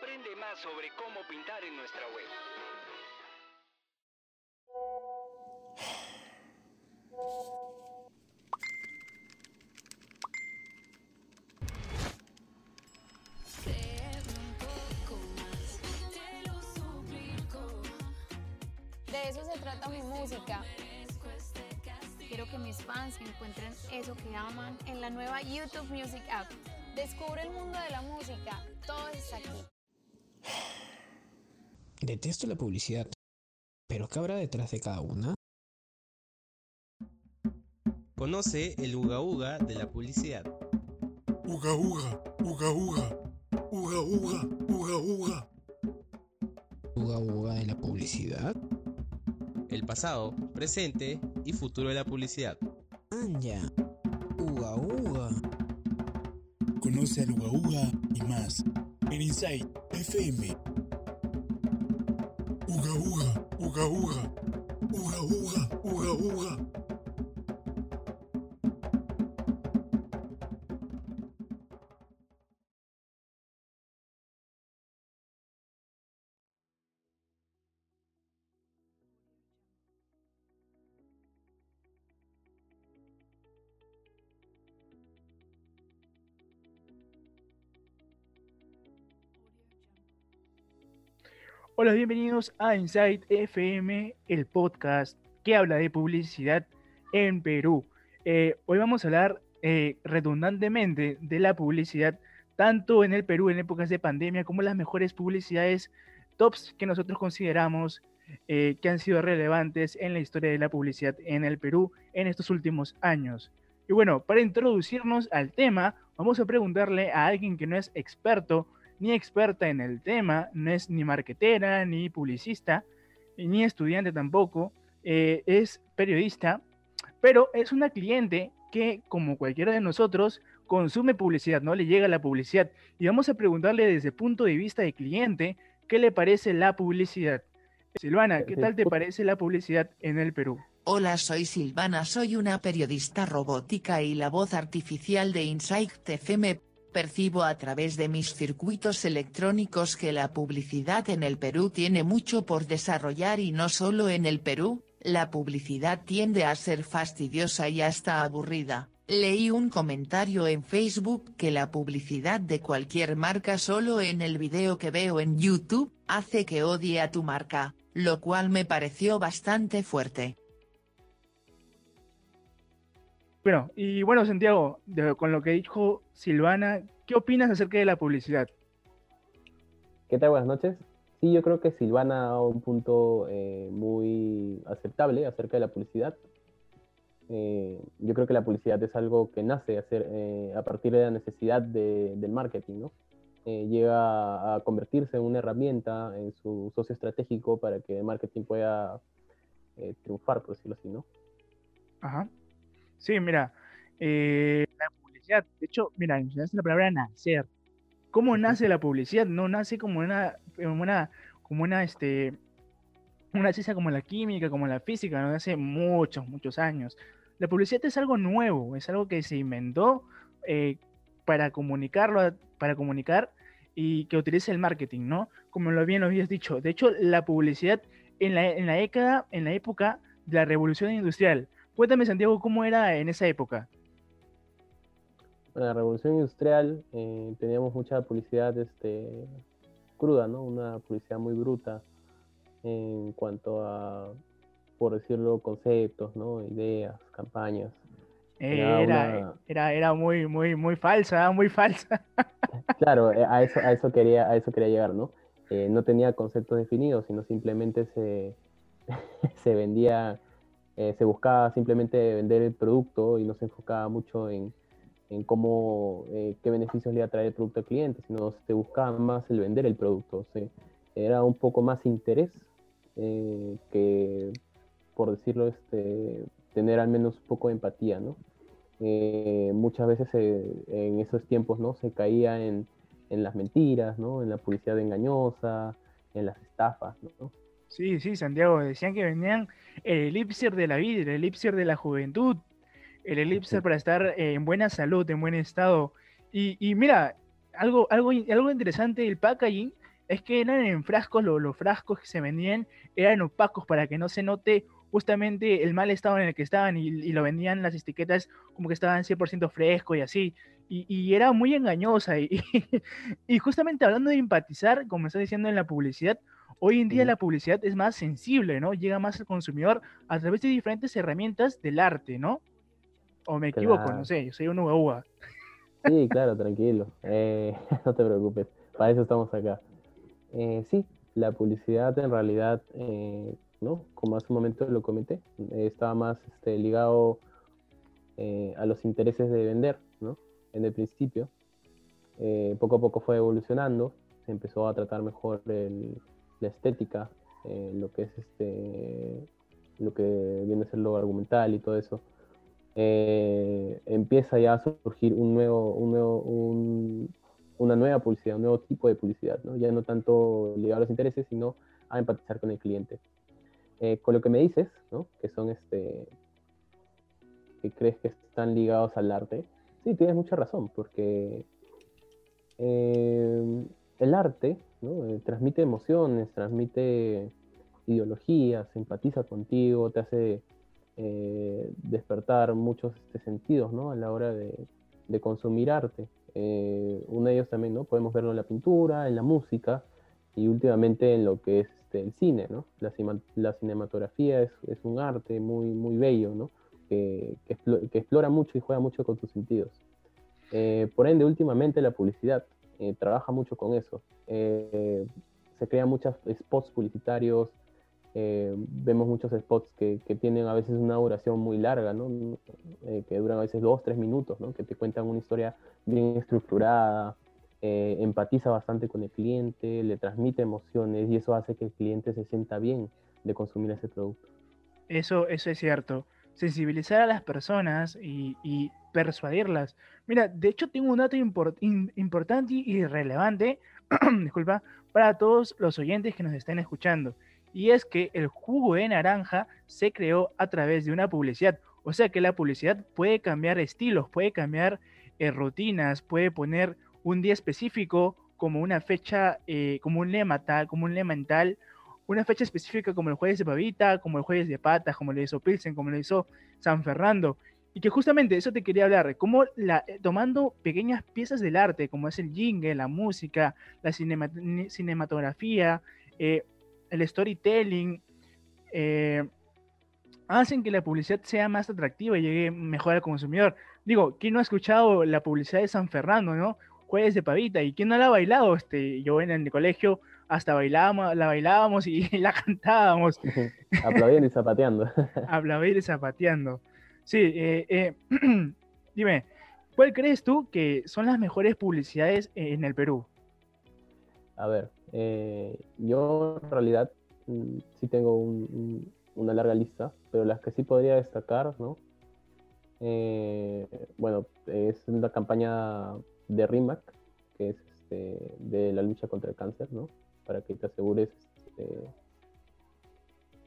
Aprende más sobre cómo pintar en nuestra web. De eso se trata mi música. Quiero que mis fans encuentren eso que aman en la nueva YouTube Music App. Descubre el mundo de la música. Todo está aquí. Detesto la publicidad. ¿Pero qué habrá detrás de cada una? Conoce el uga uga de la publicidad. Uga uga, uga uga, uga uga, uga uga. ¿Uga uga de la publicidad? El pasado, presente y futuro de la publicidad. Anja. Uga uga. Conoce al uga uga y más en Inside FM. Uga uga, uga uga, uga uga, uga uga. Hola, bienvenidos a Insight FM, el podcast que habla de publicidad en Perú. Eh, hoy vamos a hablar eh, redundantemente de la publicidad tanto en el Perú en épocas de pandemia como las mejores publicidades tops que nosotros consideramos eh, que han sido relevantes en la historia de la publicidad en el Perú en estos últimos años. Y bueno, para introducirnos al tema, vamos a preguntarle a alguien que no es experto ni experta en el tema, no es ni marquetera, ni publicista, ni estudiante tampoco, eh, es periodista, pero es una cliente que, como cualquiera de nosotros, consume publicidad, ¿no? Le llega la publicidad. Y vamos a preguntarle desde el punto de vista de cliente, ¿qué le parece la publicidad? Silvana, ¿qué tal te parece la publicidad en el Perú? Hola, soy Silvana, soy una periodista robótica y la voz artificial de Insight FM. Percibo a través de mis circuitos electrónicos que la publicidad en el Perú tiene mucho por desarrollar y no solo en el Perú, la publicidad tiende a ser fastidiosa y hasta aburrida. Leí un comentario en Facebook que la publicidad de cualquier marca solo en el video que veo en YouTube, hace que odie a tu marca, lo cual me pareció bastante fuerte. Bueno, y bueno, Santiago, de- con lo que dijo Silvana, ¿qué opinas acerca de la publicidad? ¿Qué tal? Buenas noches. Sí, yo creo que Silvana ha dado un punto eh, muy aceptable acerca de la publicidad. Eh, yo creo que la publicidad es algo que nace a, hacer, eh, a partir de la necesidad de- del marketing, ¿no? Eh, llega a convertirse en una herramienta, en su socio estratégico para que el marketing pueda eh, triunfar, por decirlo así, ¿no? Ajá. Sí, mira, eh, la publicidad, de hecho, mira, mencionaste la palabra nacer. ¿Cómo nace la publicidad? No nace como una, como una, como una, este, una ciencia como la química, como la física, ¿no? Hace muchos, muchos años. La publicidad es algo nuevo, es algo que se inventó eh, para comunicarlo, para comunicar y que utilice el marketing, ¿no? Como lo bien lo habías dicho. De hecho, la publicidad en la, en la década, en la época de la revolución industrial. Cuéntame, Santiago, cómo era en esa época. En la revolución industrial eh, teníamos mucha publicidad este, cruda, ¿no? Una publicidad muy bruta en cuanto a, por decirlo, conceptos, ¿no? Ideas, campañas. Era Era, una- era, era muy, muy, muy falsa, muy falsa. Claro, eh, a eso, a eso quería, a eso quería llegar, ¿no? Eh, no tenía conceptos definidos, sino simplemente se, se vendía, eh, se buscaba simplemente vender el producto y no se enfocaba mucho en, en cómo, eh, qué beneficios le iba traer el producto al cliente, sino se buscaba más el vender el producto. o sea, era un poco más interés eh, que, por decirlo, este, tener al menos un poco de empatía, ¿no? Muchas veces en esos tiempos, ¿no? Se caía en, en las mentiras, ¿no? En la publicidad engañosa, en las estafas, ¿no? Sí, sí, Santiago, decían que venían el elixir de la vida, el elixir de la juventud, el elixir para estar en buena salud, en buen estado. Y, y mira, algo, algo, algo interesante del packaging es que eran en frascos, lo- los, frascos que se vendían eran opacos para que no se note justamente el mal estado en el que estaban y, y lo vendían las etiquetas como que estaban 100% fresco y así. Y, y era muy engañosa. Y, y justamente hablando de empatizar, como estás diciendo en la publicidad, hoy en día la publicidad es más sensible, ¿no? Llega más al consumidor a través de diferentes herramientas del arte, ¿no? O me equivoco, Claro. no sé, yo soy un uva uva. Sí, claro, tranquilo. Eh, no te preocupes, para eso estamos acá. Eh, sí, la publicidad en realidad, eh, ¿no? Como hace un momento lo comenté, estaba más este, ligado eh, a los intereses de vender, ¿no? En el principio. Poco a poco fue evolucionando, se empezó a tratar mejor el- la estética, eh, lo que es este, lo que viene a ser lo argumental y todo eso eh, empieza ya a surgir un nuevo, un nuevo, un- una nueva publicidad, un nuevo tipo de publicidad, ¿no? Ya no tanto ligado a los intereses, sino a empatizar con el cliente. Eh, con lo que me dices, ¿no? Que son este, que crees que están ligados al arte, sí, tienes mucha razón, porque eh, el arte, ¿no? Eh, transmite emociones, transmite ideologías, empatiza contigo, te hace eh, despertar muchos este, sentidos ¿no? a la hora de, consumir arte. Eh, uno de ellos también, ¿no? Podemos verlo en la pintura, en la música y últimamente en lo que es este, el cine, ¿no? La, la cinematografía es, un arte muy, muy bello, ¿no? Que, que, explo- que explora mucho y juega mucho con tus sentidos. Por ende, últimamente la publicidad eh, trabaja mucho con eso. Eh, se crean muchos spots publicitarios, eh, vemos muchos spots que, que tienen a veces una duración muy larga, ¿no? Eh, que duran a veces dos, tres minutos, ¿no? Que te cuentan una historia bien estructurada, empatiza bastante con el cliente, le transmite emociones y eso hace que el cliente se sienta bien de consumir ese producto. Eso, eso es cierto. Sensibilizar a las personas y, persuadirlas. Mira, de hecho tengo un dato importante y relevante, disculpa, para todos los oyentes que nos estén escuchando. Y es que el jugo de naranja se creó a través de una publicidad. O sea que la publicidad puede cambiar estilos, puede cambiar eh, rutinas, puede poner un día específico como una fecha, eh, como un lema tal, como un lema en tal, una fecha específica como el jueves de pavita, como el jueves de patas, como lo hizo Pilsen, como lo hizo San Fernando. Y que justamente eso te quería hablar, como la, eh, tomando pequeñas piezas del arte, como es el jingle, la música, la cinematografía, eh, el storytelling, eh, hacen que la publicidad sea más atractiva y llegue mejor al consumidor. Digo, ¿quién no ha escuchado la publicidad de San Fernando, no? Jueves de pavita, ¿y quién no la ha bailado? Este, yo en el colegio hasta bailábamos, la bailábamos y la cantábamos, Aplaudiendo y zapateando. aplaudir y zapateando. Sí, eh, eh, dime, ¿cuál crees tú que son las mejores publicidades en el Perú? A ver, eh, yo en realidad mm, sí tengo un- un- una larga lista, pero las que sí podría destacar, ¿no? Eh, bueno, es la campaña de RIMAC, que es este, de la lucha contra el cáncer, ¿no? Para que te asegures, este,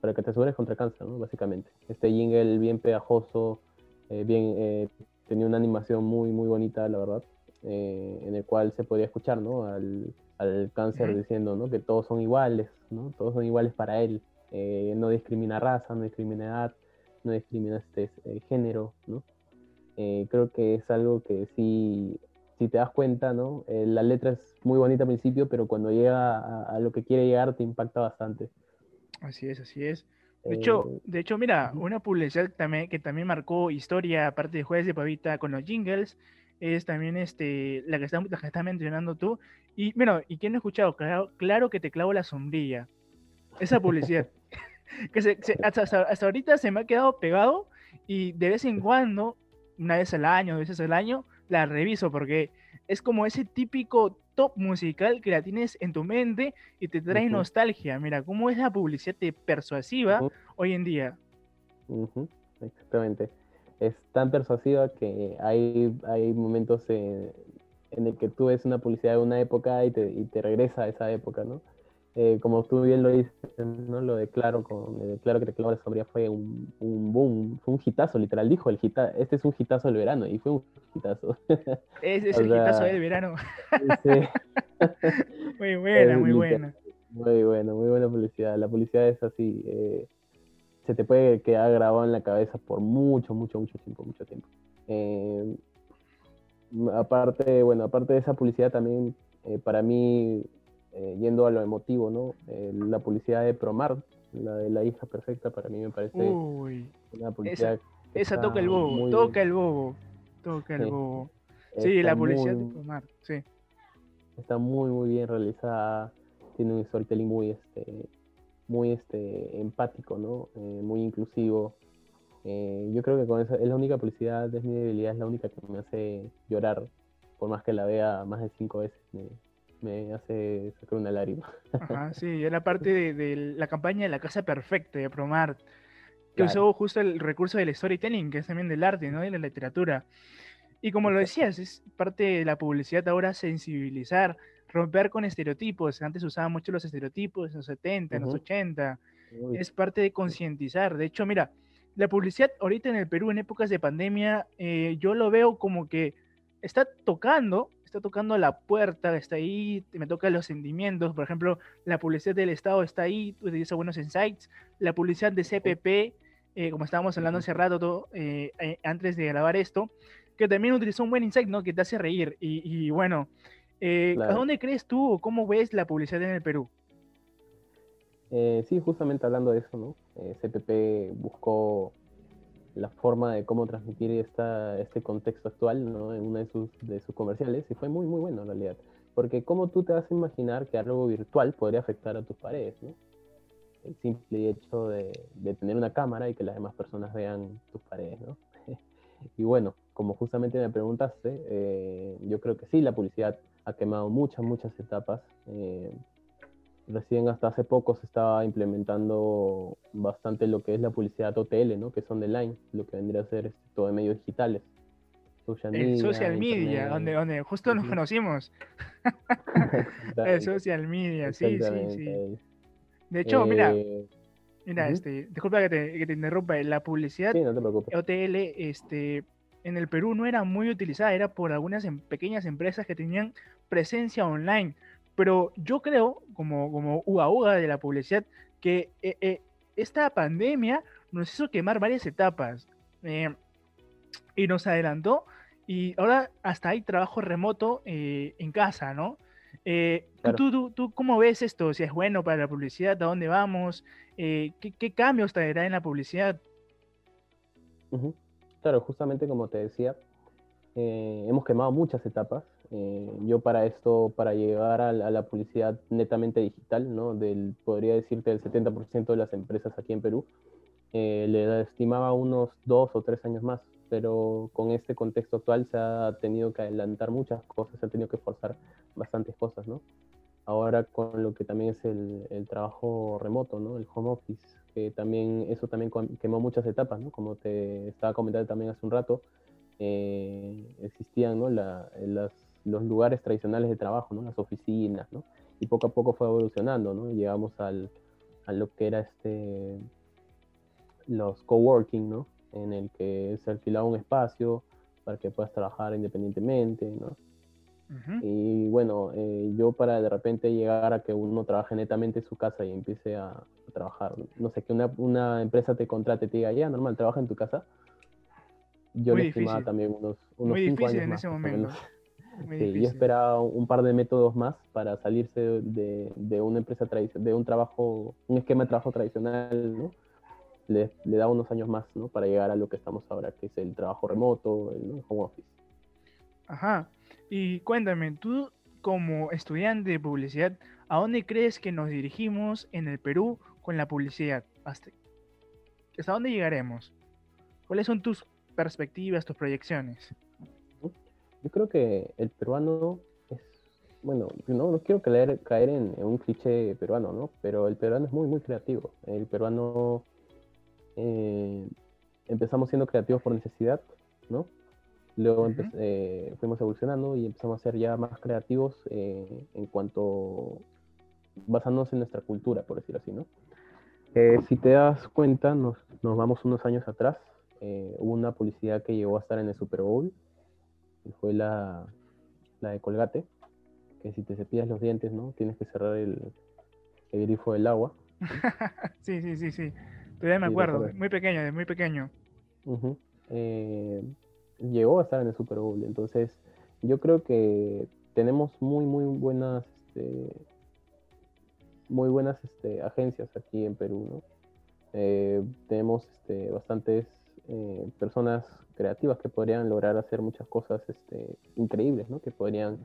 para que te asegures contra el cáncer, ¿no? Básicamente. Este jingle bien pegajoso, eh, bien, eh, tenía una animación muy, muy bonita, la verdad, eh, en el cual se podía escuchar, ¿no? Al, al cáncer diciendo, ¿no? Que todos son iguales, ¿no? Todos son iguales para él. Eh, no discrimina raza, no discrimina edad, no discrimina este género, ¿no? Creo que es algo que sí, si te das cuenta, ¿no? Eh, la letra es muy bonita al principio, pero cuando llega a, a lo que quiere llegar te impacta bastante. Así es, así es. De hecho, Eh, de hecho, mira, una publicidad también, que también marcó historia, aparte de Jueves de Pavita con los jingles, es también este, la que está, la que estás mencionando tú. Y mira, ¿y quién no ha escuchado? Claro, claro que te clavo la sombrilla. Esa publicidad. que se- se- hasta, hasta- hasta ahorita se me ha quedado pegado y de vez en cuando, una vez al año, dos veces al año, la reviso porque es como ese típico top musical que la tienes en tu mente y te trae nostalgia. Mira, cómo es la publicidad de persuasiva hoy en día. Exactamente. Es tan persuasiva que hay, hay momentos en, en el que tú ves una publicidad de una época y te, y te regresa a esa época, ¿no? Eh, como tú bien lo dices, ¿no? Lo de Claro, con, el Claro que te clavo la sombría fue un, un boom, fue un hitazo, literal, dijo el hita, este es un hitazo del verano, y fue un hitazo. Es, es el hitazo sea, del verano. Muy buena, muy buena. Muy bueno, muy buena publicidad. La publicidad es así, eh, se te puede quedar grabado en la cabeza por mucho, mucho, mucho tiempo, mucho tiempo. Eh, aparte, bueno, aparte de esa publicidad también, eh, para mí, eh, yendo a lo emotivo, ¿no? Eh, la publicidad de Promar, la de la hija perfecta, para mí me parece Uy, una publicidad esa toca el bobo, muy- toca el bobo, toca el Sí. bobo. Sí, está la publicidad muy- de Promar, sí. está muy muy bien realizada tiene un storytelling muy este muy este empático no Eh, muy inclusivo yo creo que con esa es la única publicidad es mi debilidad es la única que me hace llorar por más que la vea más de cinco veces me, me hace sacar una lágrima Ajá, sí, era parte de, de la campaña de la casa perfecta de Promar, que Claro. usó justo el recurso del storytelling, que es también del arte, ¿no? Y la literatura. Y como lo decías, es parte de la publicidad ahora sensibilizar, romper con estereotipos. Antes usaban mucho los estereotipos en los 70, en los Ujú. 80. Uy, Es parte de concientizar. De hecho, mira, la publicidad ahorita en el Perú, en épocas de pandemia, eh, yo lo veo como que está tocando, está tocando la puerta, está ahí, me toca los sentimientos. Por ejemplo, la publicidad del Estado está ahí, utiliza buenos insights. La publicidad de CPP, eh, como estábamos hablando hace rato, todo, eh, eh, antes de grabar esto, que también utilizó un buen insight, ¿no? Que te hace reír. Y, y bueno, ¿a dónde crees tú o cómo ves la publicidad en el Perú? Eh, sí, justamente hablando de eso, ¿no? CPP buscó la forma de cómo transmitir esta, este contexto actual, ¿no? En uno de sus, de sus comerciales y fue muy, muy bueno en realidad. Porque cómo tú te vas a imaginar que algo virtual podría afectar a tus paredes, ¿no? El simple hecho de, de tener una cámara y que las demás personas vean tus paredes, ¿no? y bueno, como justamente me preguntaste, eh, yo creo que sí, la publicidad ha quemado muchas, muchas etapas. eh, recién hasta hace poco se estaba implementando bastante lo que es la publicidad OTL, ¿no? Que son de line, lo que vendría a ser este, todo de medios digitales. Social El media, social media, internet. donde, donde justo nos conocimos. El social media, sí, sí, sí. De hecho, mira, Eh, mira, este, disculpa que te, que te interrumpa, la publicidad sí, no te preocupes. OTL, este, en el Perú no era muy utilizada, era por algunas em- pequeñas empresas que tenían presencia online. Pero yo creo, como, como uga uga de la publicidad, que eh, eh, esta pandemia nos hizo quemar varias etapas eh, y nos adelantó. Y ahora hasta hay trabajo remoto en casa, ¿no? Eh, ¿tú- Claro. tú, tú, tú cómo ves esto? Si es bueno para la publicidad, ¿a dónde vamos? ¿qué, ¿Qué cambios traerá en la publicidad? Claro, justamente como te decía, hemos quemado muchas etapas. Eh, yo para esto, para llegar a, a la publicidad netamente digital, ¿no? Del, podría decirte el 70% de las empresas aquí en Perú, eh, le estimaba unos dos o tres años más, pero con este contexto actual se ha tenido que adelantar muchas cosas, se ha tenido que forzar bastantes cosas, ¿no? Ahora con lo que también es el, el trabajo remoto, ¿no? El home office, que también, eso también quemó muchas etapas, ¿no? Como te estaba comentando también hace un rato, eh, existían, ¿no? La- las, los lugares tradicionales de trabajo, ¿no? Las oficinas, ¿no? Y poco a poco fue evolucionando, ¿no? Llegamos al, a lo que era este, los coworking, ¿no? En el que se alquilaba un espacio para que puedas trabajar independientemente, ¿no? Y bueno, eh, yo para de repente llegar a que uno trabaje netamente en su casa y empiece a, a trabajar, no sé, que una, una empresa te contrate y te diga, ya, normal, trabaja en tu casa. Yo Muy le estimaba también unos, unos Muy cinco difícil años en más, ese momento. Sí, yo esperaba un par de métodos más para salirse de, de una empresa tradicional, de un trabajo, un esquema de trabajo tradicional, ¿no? Le, le da unos años más, ¿no? Para llegar a lo que estamos ahora, que es el trabajo remoto, el home office. Ajá. Y cuéntame, tú como estudiante de publicidad, ¿a dónde crees que nos dirigimos en el Perú con la publicidad? ¿Hasta, hasta dónde llegaremos? ¿Cuáles son tus perspectivas, tus proyecciones? Yo creo que el peruano es, bueno, no, no quiero caer, caer en, en un cliché peruano, ¿no? Pero el peruano es muy, muy creativo. El peruano eh, empezamos siendo creativos por necesidad, ¿no? Luego empe- eh, fuimos evolucionando y empezamos a ser ya más creativos eh, en cuanto basándonos en nuestra cultura, por decirlo así, ¿no? Eh, si te das cuenta, nos, nos vamos unos años atrás. hubo una publicidad que llegó a estar en el Super Bowl, fue la, la de Colgate. que si te cepillas los dientes, ¿no? Tienes que cerrar el, el grifo del agua. sí, sí, sí, sí. Todavía me Sí, acuerdo, muy pequeño, de muy pequeño. Eh, llegó a estar en el Super Bowl. Entonces, yo creo que tenemos muy, muy buenas, este, muy buenas este, agencias aquí en Perú, ¿no? Eh, tenemos este, bastantes eh, personas creativas que podrían lograr hacer muchas cosas este, increíbles, ¿no? Que podrían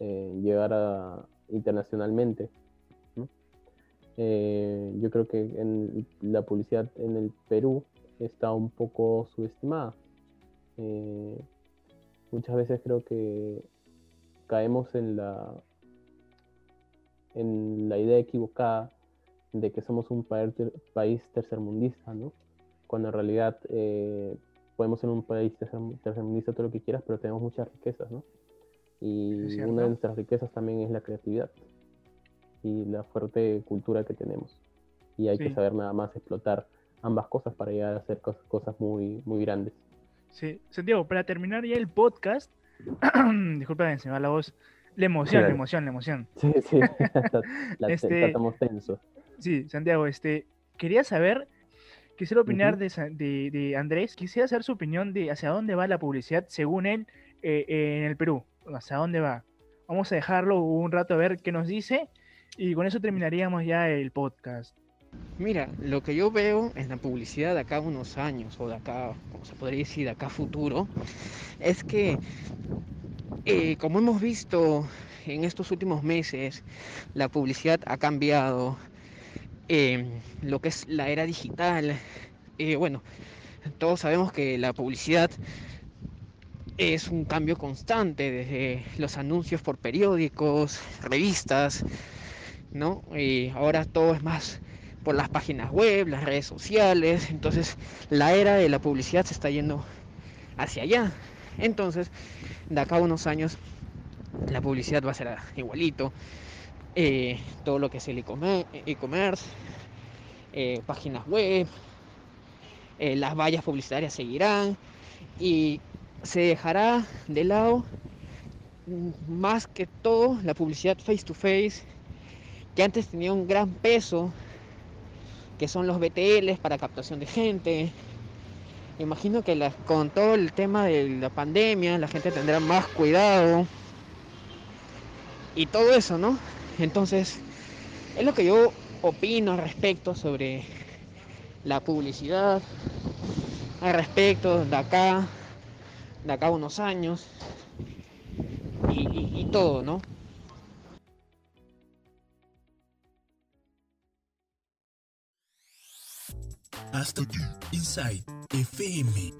eh, llegar a internacionalmente. Eh, yo creo que en la publicidad en el Perú está un poco subestimada. Eh, muchas veces creo que caemos en la en la idea equivocada de que somos un país tercermundista, ¿no? Cuando en realidad eh, podemos ser un país tercer- tercermundista todo lo que quieras, pero tenemos muchas riquezas, ¿no? Y una de nuestras riquezas también es la creatividad y la fuerte cultura que tenemos. Y hay Sí. que saber nada más explotar ambas cosas para llegar a hacer cosas, cosas muy, muy grandes. Sí, Santiago, para terminar ya el podcast, disculpa, se me va la voz, la emoción, la emoción, la emoción. Sí, sí, está- la- Este- estamos tensos. Sí, Santiago, este, quería saber, quisiera opinar de, Sa- de, de Andrés, quisiera saber su opinión de hacia dónde va la publicidad según él eh, eh, en el Perú, hacia dónde va. Vamos a dejarlo un rato a ver qué nos dice y con eso terminaríamos ya el podcast. Mira, lo que yo veo en la publicidad de acá a unos años, o de acá, como se podría decir, de acá a futuro, es que, eh, como hemos visto en estos últimos meses, la publicidad ha cambiado, eh, lo que es la era digital. eh, bueno, todos sabemos que la publicidad es un cambio constante, desde los anuncios por periódicos, revistas, ¿no? Y ahora todo es más por las páginas web, las redes sociales, entonces la era de la publicidad se está yendo hacia allá. Entonces, de acá a unos años, la publicidad va a ser igualito. Eh, todo lo que es el e-commerce, eh, páginas web, eh, las vallas publicitarias seguirán y se dejará de lado mm, más que todo la publicidad face to face que antes tenía un gran peso que son los BTLs para captación de gente. Imagino que con todo el tema de la pandemia la gente tendrá más cuidado y todo eso, ¿no? Entonces, es lo que yo opino al respecto sobre la publicidad, al respecto de acá, de acá unos años y, y- y todo, ¿no? Hasta aquí, Inside FM